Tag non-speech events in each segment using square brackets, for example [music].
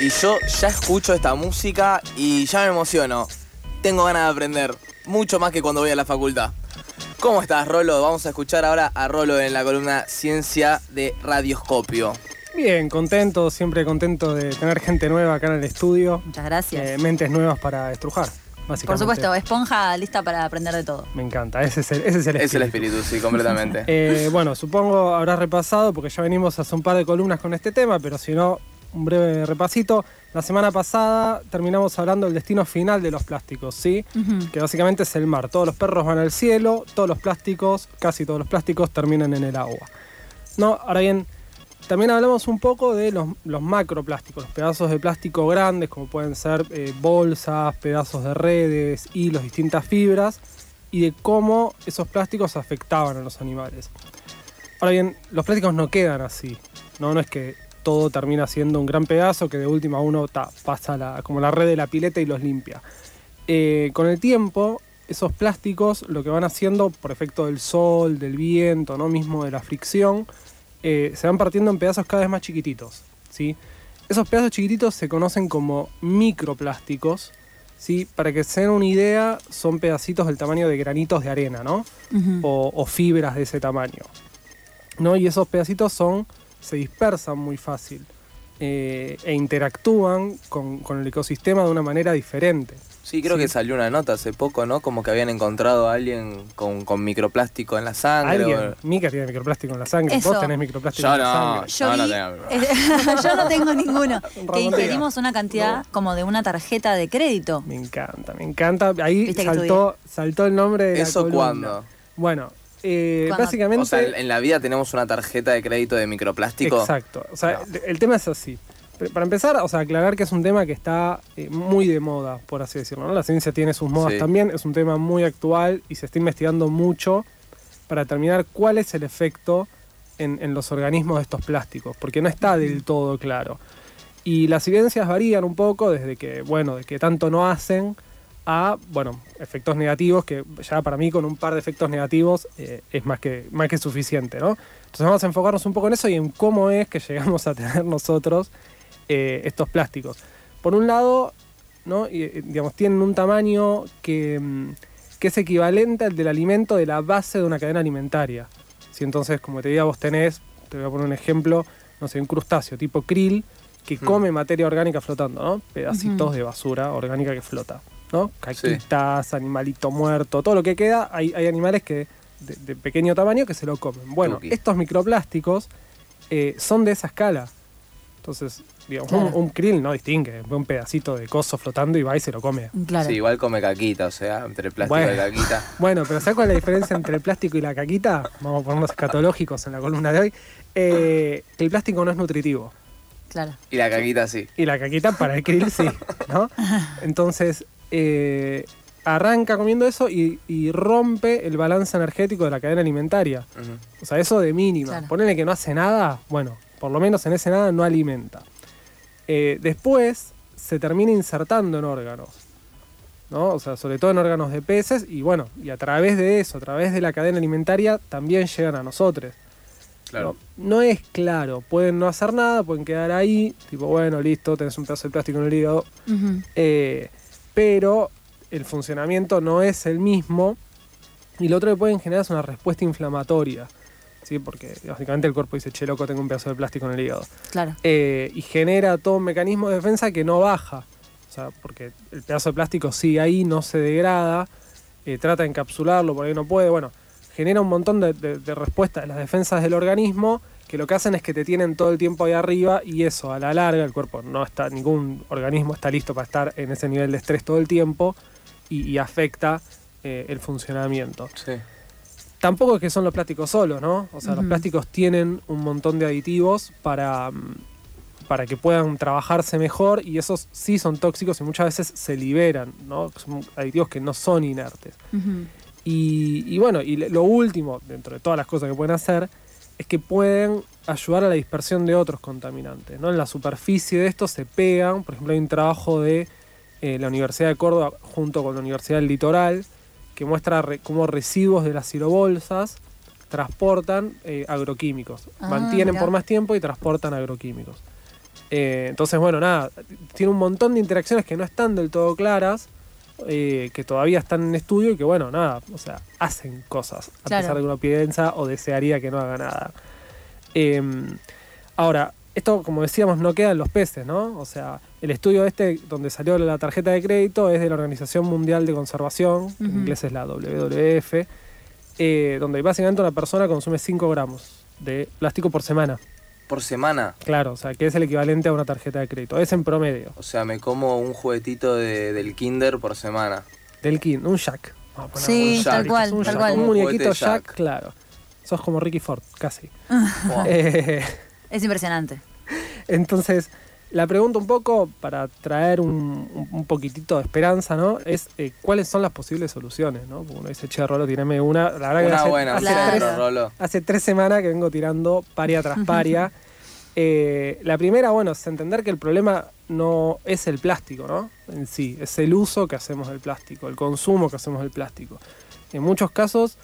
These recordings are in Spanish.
y yo ya escucho esta música y ya me emociono. Tengo ganas de aprender, mucho más que cuando voy a la facultad. ¿Cómo estás, Rolo? Vamos a escuchar ahora a Rolo en la columna Ciencia de Radioscopio. Bien, contento, siempre contento de tener gente nueva acá en el estudio. Muchas gracias. eh, mentes nuevas para estrujar, básicamente. Por supuesto, esponja lista para aprender de todo. Me encanta, ese es el, ese es el Es el espíritu. espíritu, sí, completamente. [laughs] Eh, bueno, supongo habrás repasado, porque ya venimos hace un par de columnas con este tema, pero si no, un breve repasito. La semana pasada terminamos hablando del destino final de los plásticos, ¿sí? Que básicamente es el mar. Todos los perros van al cielo, todos los plásticos, casi todos los plásticos terminan en el agua. No, ahora bien, también hablamos un poco de los, los macroplásticos, los pedazos de plástico grandes, como pueden ser eh, bolsas, pedazos de redes, hilos, distintas fibras, y de cómo esos plásticos afectaban a los animales. Ahora bien, los plásticos no quedan así, ¿no? No es que todo termina siendo un gran pedazo que de última uno ta, pasa la- como la red de la pileta y los limpia. Eh, con el tiempo, esos plásticos lo que van haciendo por efecto del sol, del viento, ¿no? mismo de la fricción, eh, se van partiendo en pedazos cada vez más chiquititos. ¿sí? Esos pedazos chiquititos se conocen como microplásticos. ¿sí? Para que se den una idea, son pedacitos del tamaño de granitos de arena, ¿no? O, o fibras de ese tamaño. ¿no? Y esos pedacitos son, se dispersan muy fácil eh, e interactúan con, con el ecosistema de una manera diferente. Sí, creo Sí. que salió una nota hace poco, ¿no? Como que habían encontrado a alguien con, con microplástico en la sangre. Alguien, o- Mika tiene microplástico en la sangre, Eso. vos tenés microplástico Yo en la sangre. Yo, No, tengo. [laughs] yo no tengo ninguno. [laughs] que ingerimos una cantidad como de una tarjeta de crédito. Me encanta, me encanta. Ahí saltó, saltó el nombre de la ¿Eso cuándo? Bueno, eh, básicamente... O sea, en la vida tenemos una tarjeta de crédito de microplástico. Exacto. O sea, el tema es así. Para empezar, o sea, aclarar que es un tema que está eh, muy de moda, por así decirlo. ¿no? La ciencia tiene sus modas Sí. también, es un tema muy actual y se está investigando mucho para determinar cuál es el efecto en, en los organismos de estos plásticos, porque no está del todo claro. Y las evidencias varían un poco desde que, bueno, de que tanto no hacen a, bueno, efectos negativos, que ya para mí con un par de efectos negativos eh, es más que, más que suficiente, ¿no? Entonces vamos a enfocarnos un poco en eso y en cómo es que llegamos a tener nosotros eh, estos plásticos. Por un lado, ¿no? Y, eh, digamos, tienen un tamaño que, mm, que es equivalente al del alimento de la base de una cadena alimentaria. Si entonces, como te diga, vos tenés, te voy a poner un ejemplo, no sé, un crustáceo tipo krill que come materia orgánica flotando, ¿no? Pedacitos de basura orgánica que flota, ¿no? Caquitas, animalito muerto, todo lo que queda, hay, hay animales que de, de pequeño tamaño que se lo comen. Bueno, estos microplásticos eh, son de esa escala. Entonces, digamos, un- Claro. un, krill no distingue, ve un pedacito de coso flotando y va y se lo come. Claro. Sí, igual come caquita, o sea, entre plástico Bueno. y caquita. [laughs] Bueno, pero ¿sabes cuál es la diferencia entre el plástico y la caquita? Vamos a ponernos escatológicos en la columna de hoy. Eh, el plástico no es nutritivo. Claro. Y la caquita sí. Y la caquita para el krill sí, ¿no? [laughs] Entonces, eh, arranca comiendo eso y, y rompe el balance energético de la cadena alimentaria. O sea, eso de mínima. Claro. Ponele que no hace nada, bueno, por lo menos en ese nada no alimenta. Eh, después se termina insertando en órganos, ¿no? O sea, sobre todo en órganos de peces y bueno, y a través de eso, a través de la cadena alimentaria, también llegan a nosotros. Claro. No, no es claro, pueden no hacer nada, pueden quedar ahí, tipo, bueno, listo, tenés un pedazo de plástico en el hígado, eh, pero el funcionamiento no es el mismo y lo otro que pueden generar es una respuesta inflamatoria, ¿sí? porque básicamente el cuerpo dice, che, loco, tengo un pedazo de plástico en el hígado, Claro. Eh, y genera todo un mecanismo de defensa que no baja, o sea, porque el pedazo de plástico sigue ahí, no se degrada, eh, trata de encapsularlo, por ahí no puede, bueno, genera un montón de, de, de respuestas de las defensas del organismo que lo que hacen es que te tienen todo el tiempo ahí arriba y eso a la larga el cuerpo no está, ningún organismo está listo para estar en ese nivel de estrés todo el tiempo y, y afecta eh, el funcionamiento. Sí. Tampoco es que son los plásticos solos, ¿no? O sea, los plásticos tienen un montón de aditivos para, para que puedan trabajarse mejor y esos sí son tóxicos y muchas veces se liberan, ¿no? Son aditivos que no son inertes. Y bueno, y lo último, dentro de todas las cosas que pueden hacer, es que pueden ayudar a la dispersión de otros contaminantes. ¿no? En la superficie de estos se pegan, por ejemplo, hay un trabajo de eh, la Universidad de Córdoba junto con la Universidad del Litoral que muestra re- cómo residuos de las cirobolsas transportan eh, agroquímicos. Ah, Mantienen mirá. por más tiempo y transportan agroquímicos. Eh, entonces, bueno, nada, tiene un montón de interacciones que no están del todo claras, eh, que todavía están en estudio y que, bueno, nada, o sea, hacen cosas, a Claro. pesar de que uno piensa o desearía que no haga nada. Em, ahora, esto, como decíamos, no queda en los peces, ¿no? O sea, el estudio este donde salió la tarjeta de crédito es de la Organización Mundial de Conservación, que en inglés es la WWF, eh, donde básicamente una persona consume 5 gramos de plástico por semana. Por semana. Claro, o sea, que es el equivalente a una tarjeta de crédito. Es en promedio. O sea, me como un juguetito de- del kinder por semana. Del kin, un jack. Vamos a poner Sí, un tal Jack, cual, un, tal jack, cual. un Un muñequito jack, Jack. claro. Sos como Ricky Ford, casi. Wow. [laughs] [laughs] Eh, Es impresionante. [laughs] entonces, la pregunta un poco para traer un, un- poquitito de esperanza, ¿no? Es eh, cuáles son las posibles soluciones, ¿no? Porque uno dice, che, Rolo, tirame una. La verdad que Una hace, buena, hace Claro. tres, Rolo. hace tres semanas que vengo tirando paria tras paria. Eh, la primera, bueno, es entender que el problema no es el plástico, ¿no? En sí, es el uso que hacemos del plástico, el consumo que hacemos del plástico. En muchos casos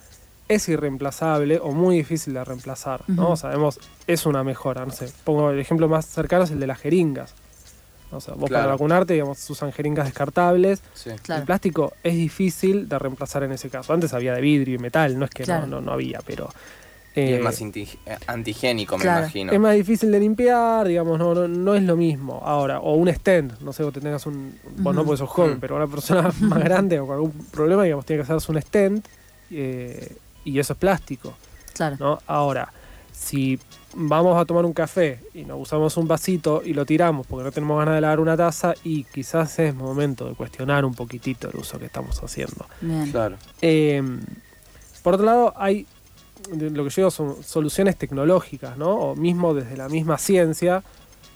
es irreemplazable o muy difícil de reemplazar, ¿no? Ujú. Sabemos, es una mejora, no sé. Pongo el ejemplo más cercano, es el de las jeringas. O sea, vos para vacunarte, digamos, se usan jeringas descartables. Sí. Claro. El plástico es difícil de reemplazar en ese caso. Antes había de vidrio y metal, no es que no- Claro. no, no había, pero... Y eh, es más inti- eh, antigénico, me Claro. imagino. es más difícil de limpiar, digamos, no, no, no es lo mismo. Ahora, o un stand, no sé, vos te tengas un. Vos no Ujú. porque sos joven, Mm. pero una persona [laughs] más grande o con algún problema, digamos, tiene que hacerse un stand eh, y eso es plástico, Claro. ¿no? Ahora, si vamos a tomar un café y nos usamos un vasito y lo tiramos porque no tenemos ganas de lavar una taza y quizás es momento de cuestionar un poquitito el uso que estamos haciendo. Bien. Claro. Eh, por otro lado, hay lo que yo digo son soluciones tecnológicas, ¿no? O mismo desde la misma ciencia.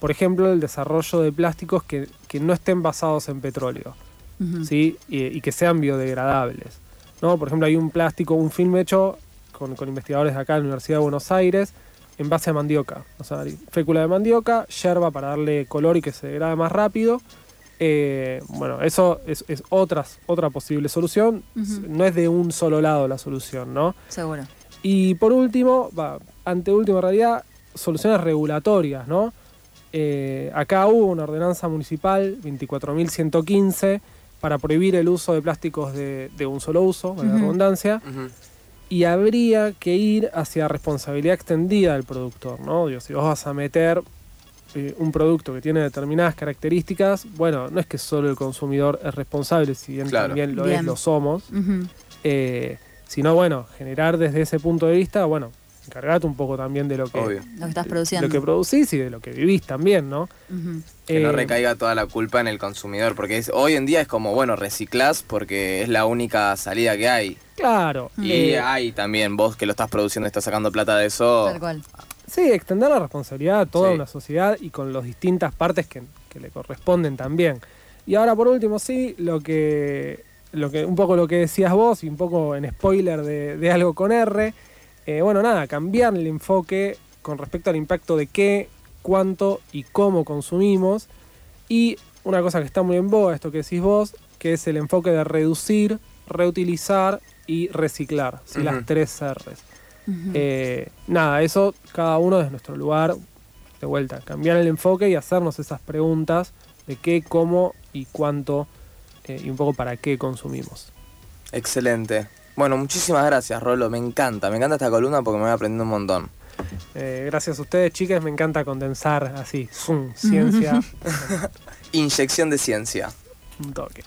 Por ejemplo, el desarrollo de plásticos que, que no estén basados en petróleo. ¿sí? Y, y que sean biodegradables. ¿No? Por ejemplo, hay un plástico, un film hecho con, con investigadores de acá de la Universidad de Buenos Aires en base a mandioca. O sea, fécula de mandioca, yerba para darle color y que se degrade más rápido. Eh, bueno, eso es, es otras, otra posible solución. No es de un solo lado la solución, ¿no? Seguro. Y por último, va, ante último en realidad, soluciones regulatorias, ¿no? Eh, acá hubo una ordenanza municipal 24.115 para prohibir el uso de plásticos de, de un solo uso, la Ujú. redundancia, y habría que ir hacia responsabilidad extendida del productor, ¿no? Digo, si vos vas a meter eh, un producto que tiene determinadas características, bueno, no es que solo el consumidor es responsable, si bien Claro. también lo es, lo somos, eh, sino bueno, generar desde ese punto de vista, bueno, encargate un poco también de lo que, Obvio. Lo que estás de produciendo. lo que producís y de lo que vivís también, ¿no? Ujú. Que no Eh, recaiga toda la culpa en el consumidor, porque es- hoy en día es como, bueno, reciclás porque es la única salida que hay. Claro. Y eh, hay también, vos que lo estás produciendo, estás sacando plata de eso. Tal cual. Sí, extender la responsabilidad a toda Sí. una sociedad y con las distintas partes que, que le corresponden también. Y ahora por último, sí, lo que, lo que, un poco lo que decías vos y un poco en spoiler de, de algo con R, eh, bueno, nada, cambiar el enfoque con respecto al impacto de qué, cuánto y cómo consumimos. Y una cosa que está muy en boga, esto que decís vos, que es el enfoque de reducir, reutilizar y reciclar, las tres R's. Eh, nada, eso cada uno desde nuestro lugar, de vuelta, cambiar el enfoque y hacernos esas preguntas de qué, cómo y cuánto eh, y un poco para qué consumimos. Excelente. Bueno, muchísimas gracias, Rolo. Me encanta, me encanta esta columna porque me voy aprendiendo un montón. Eh, gracias a ustedes, chicas, me encanta condensar así, zoom, [laughs] ciencia, [laughs] Inyección de ciencia. un toque.